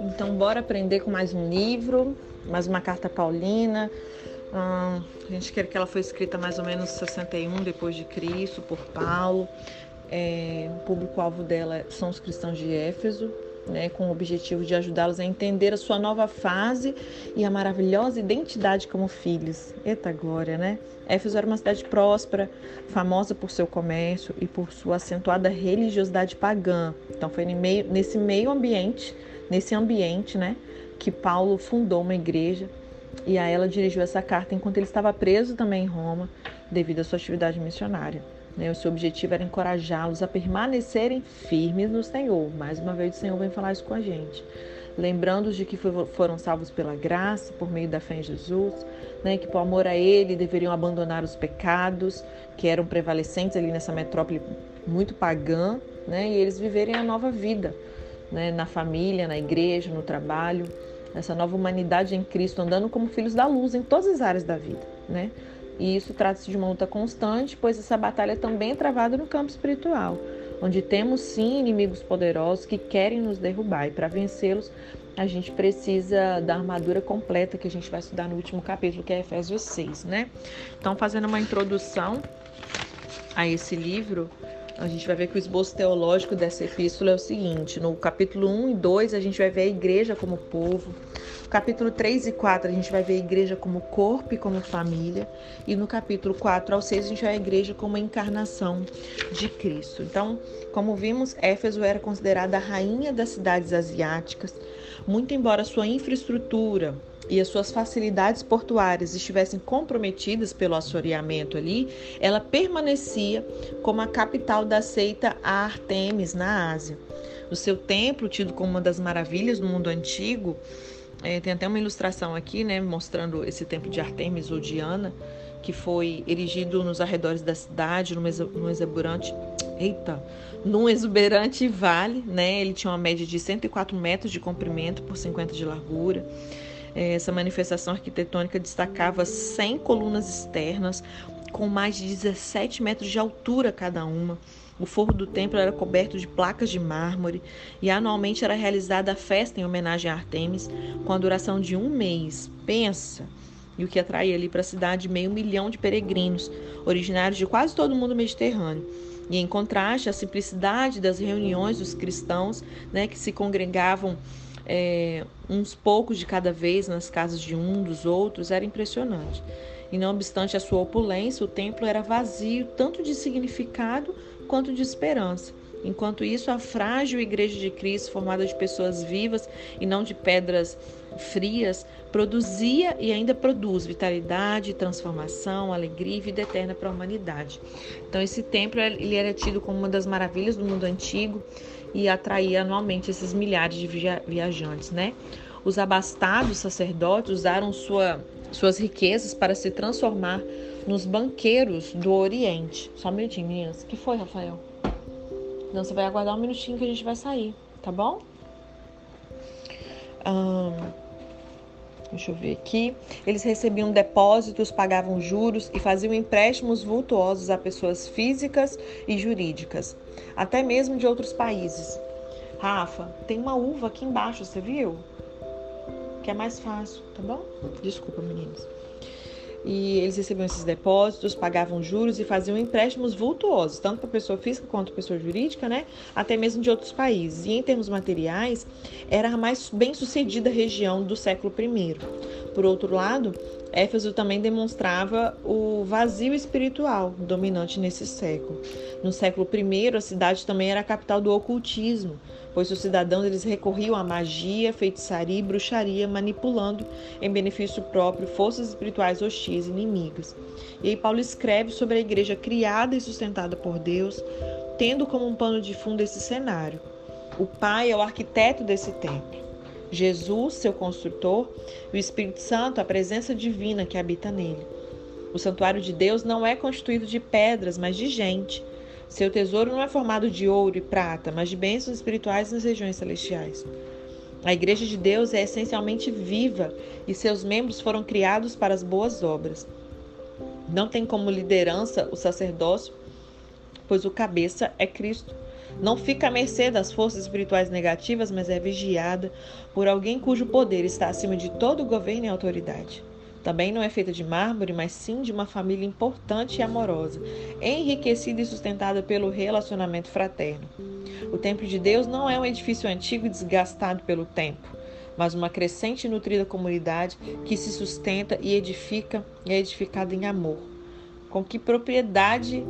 Então, bora aprender com mais um livro, mais uma carta paulina. Hum, a gente quer que ela foi escrita mais ou menos 61 depois de Cristo por Paulo. É, o público-alvo dela são os cristãos de Éfeso, né, com o objetivo de ajudá-los a entender a sua nova fase e a maravilhosa identidade como filhos. Eita glória, né? Éfeso era uma cidade próspera, famosa por seu comércio e por sua acentuada religiosidade pagã. Então foi nesse meio ambiente, nesse ambiente, né, que Paulo fundou uma igreja e a ela dirigiu essa carta enquanto ele estava preso também em Roma, devido à sua atividade missionária. Né? O seu objetivo era encorajá-los a permanecerem firmes no Senhor. Mais uma vez, o Senhor vem falar isso com a gente. Lembrando-os de que foram salvos pela graça, por meio da fé em Jesus, né? que por amor a Ele deveriam abandonar os pecados que eram prevalecentes ali nessa metrópole muito pagã, né? e eles viverem a nova vida né? na família, na igreja, no trabalho, essa nova humanidade em Cristo, andando como filhos da luz em todas as áreas da vida. Né? E isso trata-se de uma luta constante, pois essa batalha também é travada no campo espiritual, onde temos sim inimigos poderosos que querem nos derrubar. E para vencê-los, a gente precisa da armadura completa que a gente vai estudar no último capítulo, que é Efésios 6, né? Então, fazendo uma introdução a esse livro, a gente vai ver que o esboço teológico dessa epístola é o seguinte: no capítulo 1 e 2, a gente vai ver a igreja como povo. Capítulo 3 e 4, a gente vai ver a igreja como corpo e como família. E no capítulo 4 ao 6, a gente vai a igreja como a encarnação de Cristo. Então, como vimos, Éfeso era considerada a rainha das cidades asiáticas, muito embora sua infraestrutura e as suas facilidades portuárias estivessem comprometidas pelo assoreamento ali, ela permanecia como a capital da seita Artemis na Ásia. O seu templo, tido como uma das maravilhas do mundo antigo, é, tem até uma ilustração aqui, né, mostrando esse templo de Artemis ou Diana, que foi erigido nos arredores da cidade, num exuberante, eita, num exuberante vale, né? Ele tinha uma média de 104 metros de comprimento por 50 de largura. Essa manifestação arquitetônica destacava 100 colunas externas, com mais de 17 metros de altura cada uma. O forro do templo era coberto de placas de mármore e anualmente era realizada a festa em homenagem a Artemis, com a duração de um mês. Pensa! E o que atraía ali para a cidade meio milhão de peregrinos, originários de quase todo o mundo mediterrâneo. E em contraste, a simplicidade das reuniões dos cristãos, né, que se congregavam é, uns poucos de cada vez nas casas de um dos outros era impressionante. E não obstante a sua opulência, o templo era vazio tanto de significado quanto de esperança. Enquanto isso, a frágil Igreja de Cristo, formada de pessoas vivas e não de pedras frias, produzia e ainda produz vitalidade, transformação, alegria e vida eterna para a humanidade. Então, esse templo ele era tido como uma das maravilhas do mundo antigo e atraía anualmente esses milhares de viajantes, né? Os abastados sacerdotes usaram sua, suas riquezas para se transformar nos banqueiros do Oriente. Só um minutinho, meninas. Que foi, Rafael? Não, você vai aguardar um minutinho que a gente vai sair, tá bom? deixa eu ver aqui. Eles recebiam depósitos, pagavam juros e faziam empréstimos vultuosos a pessoas físicas e jurídicas até mesmo de outros países. Rafa, tem uma uva aqui embaixo, você viu? Que é mais fácil, tá bom? Desculpa, meninos. E eles recebiam esses depósitos, pagavam juros e faziam empréstimos vultuosos, tanto para pessoa física quanto para pessoa jurídica, né? Até mesmo de outros países. E em termos materiais, era a mais bem sucedida região do século I. Por outro lado, Éfeso também demonstrava o vazio espiritual dominante nesse século. No século I, a cidade também era a capital do ocultismo, pois os cidadãos eles recorriam à magia, feitiçaria e bruxaria, manipulando em benefício próprio forças espirituais hostis inimigas. E aí Paulo escreve sobre a igreja criada e sustentada por Deus, tendo como um pano de fundo esse cenário. O Pai é o arquiteto desse templo. Jesus, seu construtor, e o Espírito Santo, a presença divina que habita nele. O santuário de Deus não é constituído de pedras, mas de gente. Seu tesouro não é formado de ouro e prata, mas de bênçãos espirituais nas regiões celestiais. A igreja de Deus é essencialmente viva e seus membros foram criados para as boas obras. Não tem como liderança o sacerdócio pois o cabeça é Cristo. Não fica à mercê das forças espirituais negativas, mas é vigiada por alguém cujo poder está acima de todo governo e autoridade. Também não é feita de mármore, mas sim de uma família importante e amorosa, enriquecida e sustentada pelo relacionamento fraterno. O templo de Deus não é um edifício antigo e desgastado pelo tempo, mas uma crescente e nutrida comunidade que se sustenta e edifica e é edificada em amor. Com que propriedade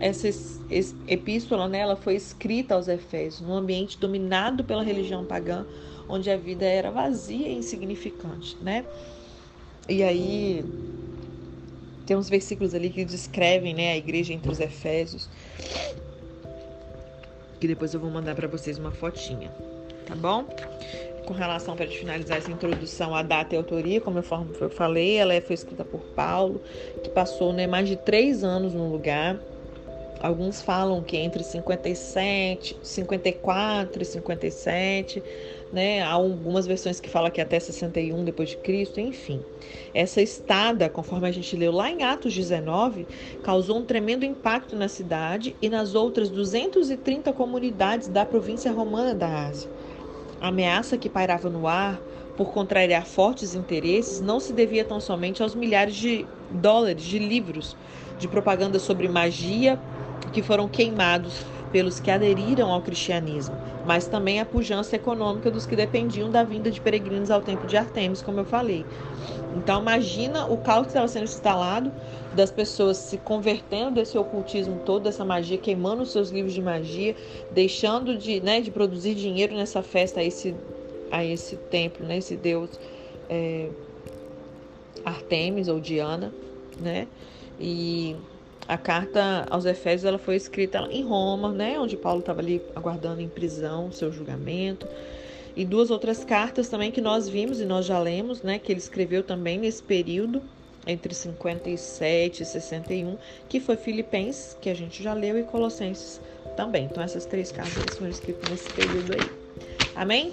essa epístola né, ela foi escrita aos Efésios, num ambiente dominado pela religião pagã, onde a vida era vazia e insignificante, né? E aí tem uns versículos ali que descrevem, né, a igreja entre os Efésios, que depois eu vou mandar para vocês uma fotinha, tá bom? Com relação para finalizar essa introdução à data e autoria, como eu falei, ela foi escrita por Paulo, que passou né, mais de três anos no lugar Alguns falam que entre 57, 54 e 57, né? Há algumas versões que falam que até 61 depois de Cristo, enfim. Essa estada, conforme a gente leu lá em Atos 19, causou um tremendo impacto na cidade e nas outras 230 comunidades da província romana da Ásia. A ameaça que pairava no ar por contrariar fortes interesses não se devia tão somente aos milhares de dólares de livros de propaganda sobre magia que foram queimados pelos que aderiram ao cristianismo, mas também a pujança econômica dos que dependiam da vinda de peregrinos ao templo de Artemis, como eu falei. Então imagina o caos que estava sendo instalado das pessoas se convertendo desse ocultismo todo, dessa magia, queimando os seus livros de magia, deixando de, né, de produzir dinheiro nessa festa a esse, a esse templo, né, esse deus é, Artemis ou Diana, né? E a carta aos Efésios ela foi escrita em Roma, né, onde Paulo estava ali aguardando em prisão seu julgamento. E duas outras cartas também que nós vimos e nós já lemos, né, que ele escreveu também nesse período entre 57 e 61, que foi Filipenses, que a gente já leu, e Colossenses também. Então essas três cartas foram escritas nesse período aí. Amém?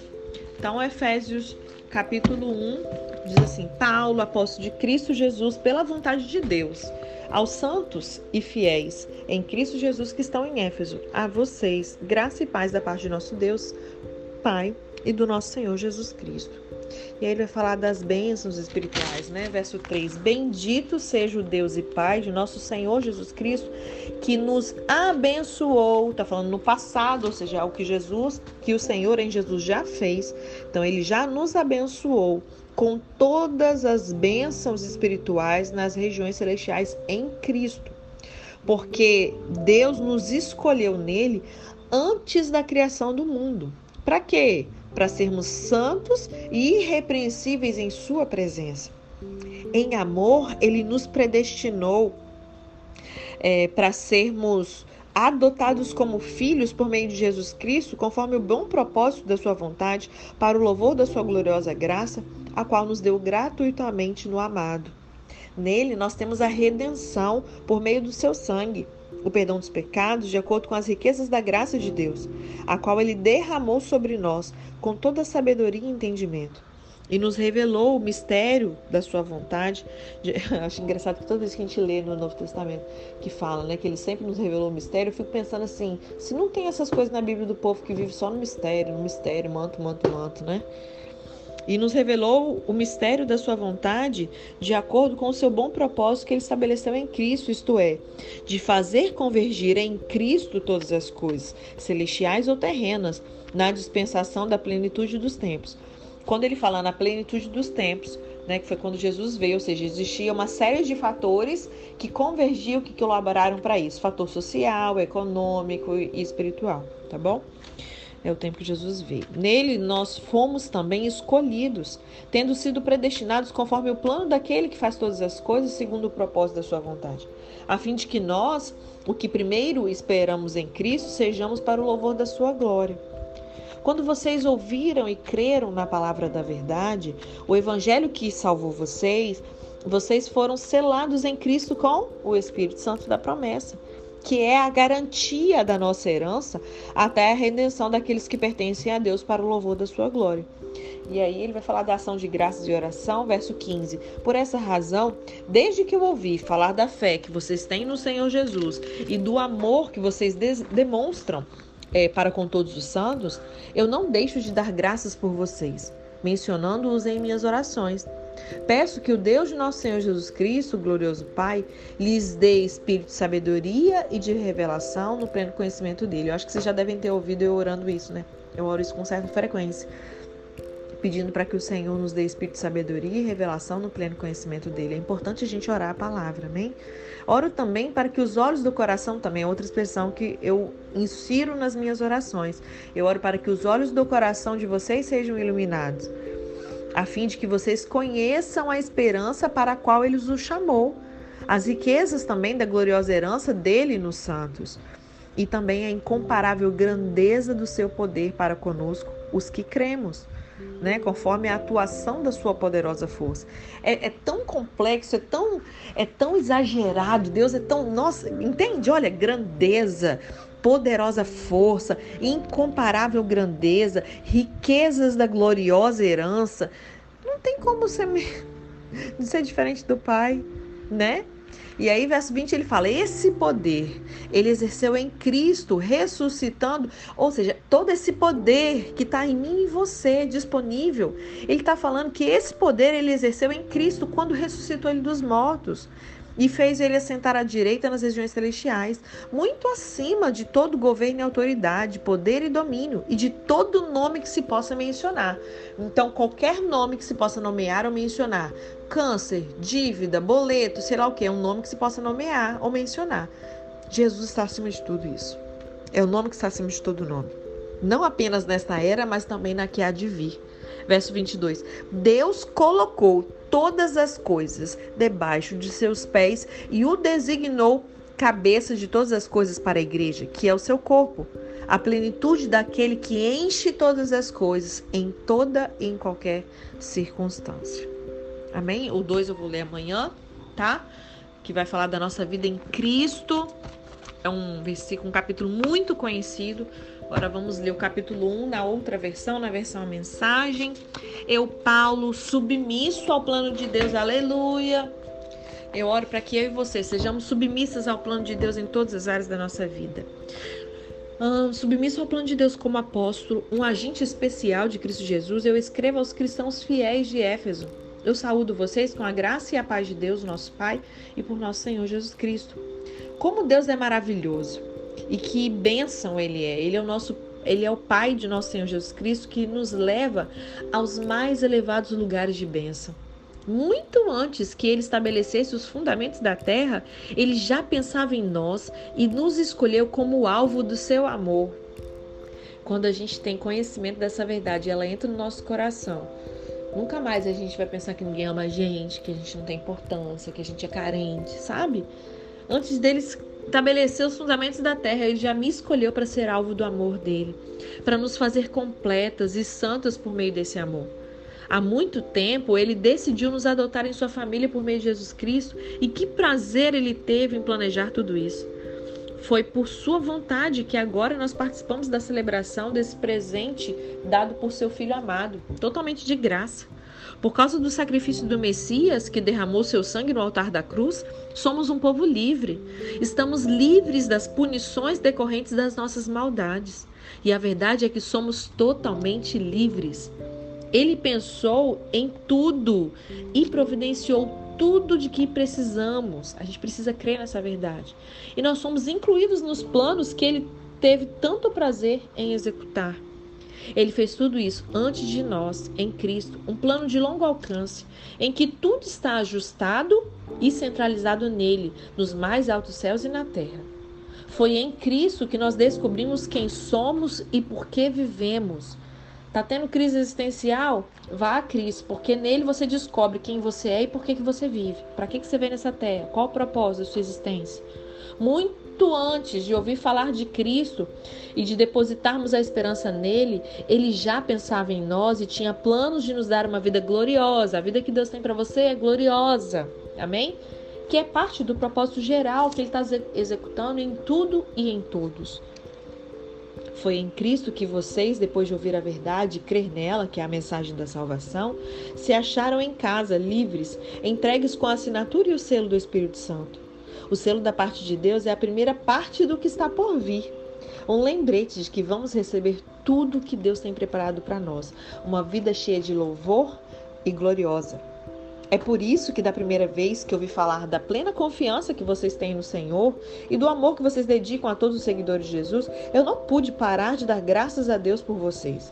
Então Efésios capítulo 1 diz assim: Paulo, apóstolo de Cristo Jesus, pela vontade de Deus aos santos e fiéis em Cristo Jesus que estão em Éfeso, a vocês, graça e paz da parte de nosso Deus, Pai e do nosso Senhor Jesus Cristo. E aí ele vai falar das bênçãos espirituais, né? Verso 3: Bendito seja o Deus e Pai de nosso Senhor Jesus Cristo, que nos abençoou. Tá falando no passado, ou seja, o que Jesus, que o Senhor em Jesus já fez. Então ele já nos abençoou com todas as bênçãos espirituais nas regiões celestiais em Cristo. Porque Deus nos escolheu nele antes da criação do mundo. Para quê? Para sermos santos e irrepreensíveis em Sua presença. Em amor, Ele nos predestinou é, para sermos adotados como filhos por meio de Jesus Cristo, conforme o bom propósito da Sua vontade, para o louvor da Sua gloriosa graça a qual nos deu gratuitamente no amado. Nele nós temos a redenção por meio do seu sangue, o perdão dos pecados de acordo com as riquezas da graça de Deus, a qual ele derramou sobre nós com toda sabedoria e entendimento. E nos revelou o mistério da sua vontade. Acho engraçado que toda vez que a gente lê no Novo Testamento que fala, né, que ele sempre nos revelou o mistério, eu fico pensando assim, se não tem essas coisas na Bíblia do povo que vive só no mistério, no mistério, manto, manto, manto, né? E nos revelou o mistério da sua vontade de acordo com o seu bom propósito que ele estabeleceu em Cristo, isto é, de fazer convergir em Cristo todas as coisas, celestiais ou terrenas, na dispensação da plenitude dos tempos. Quando ele fala na plenitude dos tempos, né, que foi quando Jesus veio, ou seja, existia uma série de fatores que convergiam, que colaboraram para isso, fator social, econômico e espiritual, tá bom? É o tempo que Jesus veio. Nele nós fomos também escolhidos, tendo sido predestinados conforme o plano daquele que faz todas as coisas segundo o propósito da sua vontade, a fim de que nós, o que primeiro esperamos em Cristo, sejamos para o louvor da sua glória. Quando vocês ouviram e creram na palavra da verdade, o evangelho que salvou vocês, vocês foram selados em Cristo com o Espírito Santo da promessa que é a garantia da nossa herança até a redenção daqueles que pertencem a Deus para o louvor da sua glória. E aí ele vai falar da ação de graças e oração, verso 15. Por essa razão, desde que eu ouvi falar da fé que vocês têm no Senhor Jesus e do amor que vocês demonstram é, para com todos os santos, eu não deixo de dar graças por vocês, mencionando-os em minhas orações. Peço que o Deus de nosso Senhor Jesus Cristo, glorioso Pai, lhes dê espírito de sabedoria e de revelação no pleno conhecimento dele. Eu acho que vocês já devem ter ouvido eu orando isso, né? Eu oro isso com certa frequência pedindo para que o Senhor nos dê espírito de sabedoria e revelação no pleno conhecimento dele. É importante a gente orar a palavra, amém? Oro também para que os olhos do coração, também é outra expressão que eu insiro nas minhas orações. Eu oro para que os olhos do coração de vocês sejam iluminados, a fim de que vocês conheçam a esperança para a qual ele os chamou, as riquezas também da gloriosa herança dele nos santos, e também a incomparável grandeza do seu poder para conosco, os que cremos né, conforme a atuação da sua poderosa força. É, é, tão complexo, é tão, é tão exagerado. Deus é tão, nossa, entende? Olha, grandeza, poderosa força, incomparável grandeza, riquezas da gloriosa herança. Não tem como ser, ser diferente do Pai, né? E aí, verso 20, ele fala: esse poder ele exerceu em Cristo, ressuscitando, ou seja, todo esse poder que está em mim e você disponível, ele está falando que esse poder ele exerceu em Cristo quando ressuscitou ele dos mortos e fez ele assentar à direita nas regiões celestiais, muito acima de todo governo e autoridade, poder e domínio, e de todo nome que se possa mencionar. Então, qualquer nome que se possa nomear ou mencionar, câncer, dívida, boleto, sei lá o que, é um nome que se possa nomear ou mencionar. Jesus está acima de tudo isso. É o nome que está acima de todo nome. Não apenas nesta era, mas também na que há de vir. Verso 22. Deus colocou todas as coisas debaixo de seus pés e o designou cabeça de todas as coisas para a igreja, que é o seu corpo, a plenitude daquele que enche todas as coisas em toda e em qualquer circunstância. Amém? O 2 eu vou ler amanhã, tá? Que vai falar da nossa vida em Cristo. É um versículo, um capítulo muito conhecido. Agora vamos ler o capítulo 1 na outra versão, na versão a mensagem. Eu, Paulo, submisso ao plano de Deus, aleluia. Eu oro para que eu e você sejamos submissas ao plano de Deus em todas as áreas da nossa vida. Um, submisso ao plano de Deus como apóstolo, um agente especial de Cristo Jesus, eu escrevo aos cristãos fiéis de Éfeso eu saúdo vocês com a graça e a paz de Deus, nosso Pai, e por nosso Senhor Jesus Cristo. Como Deus é maravilhoso e que bênção Ele é. Ele é o nosso ele é o Pai de nosso Senhor Jesus Cristo que nos leva aos mais elevados lugares de bênção. Muito antes que ele estabelecesse os fundamentos da terra, ele já pensava em nós e nos escolheu como alvo do seu amor. Quando a gente tem conhecimento dessa verdade, ela entra no nosso coração Nunca mais a gente vai pensar que ninguém ama a gente, que a gente não tem importância, que a gente é carente, sabe? Antes deles estabelecer os fundamentos da terra, ele já me escolheu para ser alvo do amor dele, para nos fazer completas e santas por meio desse amor. Há muito tempo ele decidiu nos adotar em sua família por meio de Jesus Cristo e que prazer ele teve em planejar tudo isso. Foi por sua vontade que agora nós participamos da celebração desse presente dado por seu filho amado, totalmente de graça. Por causa do sacrifício do Messias, que derramou seu sangue no altar da cruz, somos um povo livre. Estamos livres das punições decorrentes das nossas maldades. E a verdade é que somos totalmente livres. Ele pensou em tudo e providenciou tudo de que precisamos. A gente precisa crer nessa verdade. E nós somos incluídos nos planos que ele teve tanto prazer em executar. Ele fez tudo isso antes de nós, em Cristo, um plano de longo alcance, em que tudo está ajustado e centralizado nele, nos mais altos céus e na terra. Foi em Cristo que nós descobrimos quem somos e por que vivemos. Tá tendo crise existencial? Vá a Cristo, porque nele você descobre quem você é e por que, que você vive. Para que, que você veio nessa terra? Qual o propósito da sua existência? Muito antes de ouvir falar de Cristo e de depositarmos a esperança nele, ele já pensava em nós e tinha planos de nos dar uma vida gloriosa. A vida que Deus tem para você é gloriosa. Amém? Que é parte do propósito geral que ele está executando em tudo e em todos. Foi em Cristo que vocês, depois de ouvir a verdade e crer nela, que é a mensagem da salvação, se acharam em casa, livres, entregues com a assinatura e o selo do Espírito Santo. O selo da parte de Deus é a primeira parte do que está por vir. Um lembrete de que vamos receber tudo que Deus tem preparado para nós. Uma vida cheia de louvor e gloriosa. É por isso que da primeira vez que ouvi falar da plena confiança que vocês têm no Senhor e do amor que vocês dedicam a todos os seguidores de Jesus, eu não pude parar de dar graças a Deus por vocês.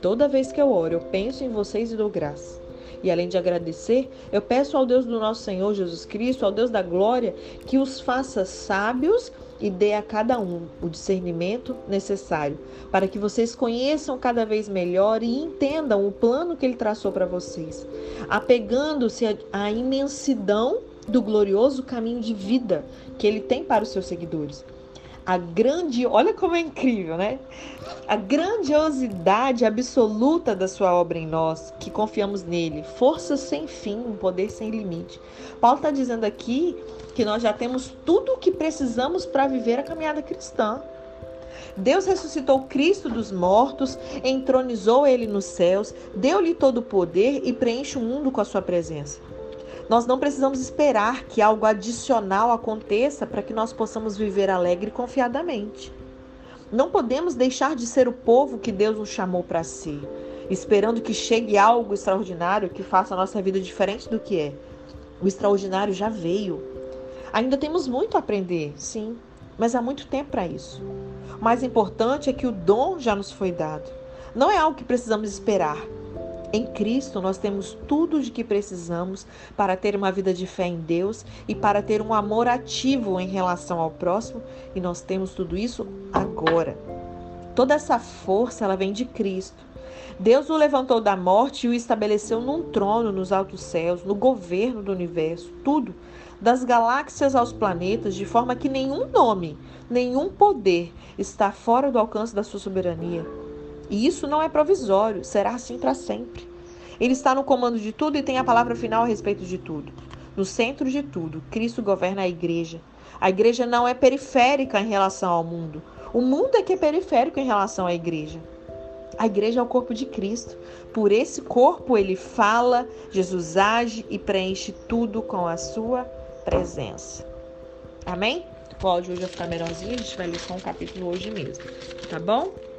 Toda vez que eu oro, eu penso em vocês e dou graça. E além de agradecer, eu peço ao Deus do nosso Senhor Jesus Cristo, ao Deus da glória, que os faça sábios e dê a cada um o discernimento necessário, para que vocês conheçam cada vez melhor e entendam o plano que ele traçou para vocês, apegando-se à imensidão do glorioso caminho de vida que ele tem para os seus seguidores a grande, olha como é incrível, né? A grandiosidade absoluta da sua obra em nós, que confiamos nele, força sem fim, um poder sem limite. Paulo está dizendo aqui que nós já temos tudo o que precisamos para viver a caminhada cristã. Deus ressuscitou Cristo dos mortos, entronizou ele nos céus, deu-lhe todo o poder e preenche o mundo com a sua presença. Nós não precisamos esperar que algo adicional aconteça para que nós possamos viver alegre e confiadamente. Não podemos deixar de ser o povo que Deus nos chamou para ser, esperando que chegue algo extraordinário que faça a nossa vida diferente do que é. O extraordinário já veio. Ainda temos muito a aprender, sim, mas há muito tempo para isso. O mais importante é que o dom já nos foi dado. Não é algo que precisamos esperar, em Cristo, nós temos tudo de que precisamos para ter uma vida de fé em Deus e para ter um amor ativo em relação ao próximo, e nós temos tudo isso agora. Toda essa força, ela vem de Cristo. Deus o levantou da morte e o estabeleceu num trono nos altos céus, no governo do universo, tudo, das galáxias aos planetas, de forma que nenhum nome, nenhum poder está fora do alcance da sua soberania. E isso não é provisório, será assim para sempre. Ele está no comando de tudo e tem a palavra final a respeito de tudo. No centro de tudo, Cristo governa a igreja. A igreja não é periférica em relação ao mundo. O mundo é que é periférico em relação à igreja. A igreja é o corpo de Cristo. Por esse corpo ele fala, Jesus age e preenche tudo com a sua presença. Amém? Pode hoje ficar melhorzinho, a gente vai ler só um capítulo hoje mesmo, tá bom?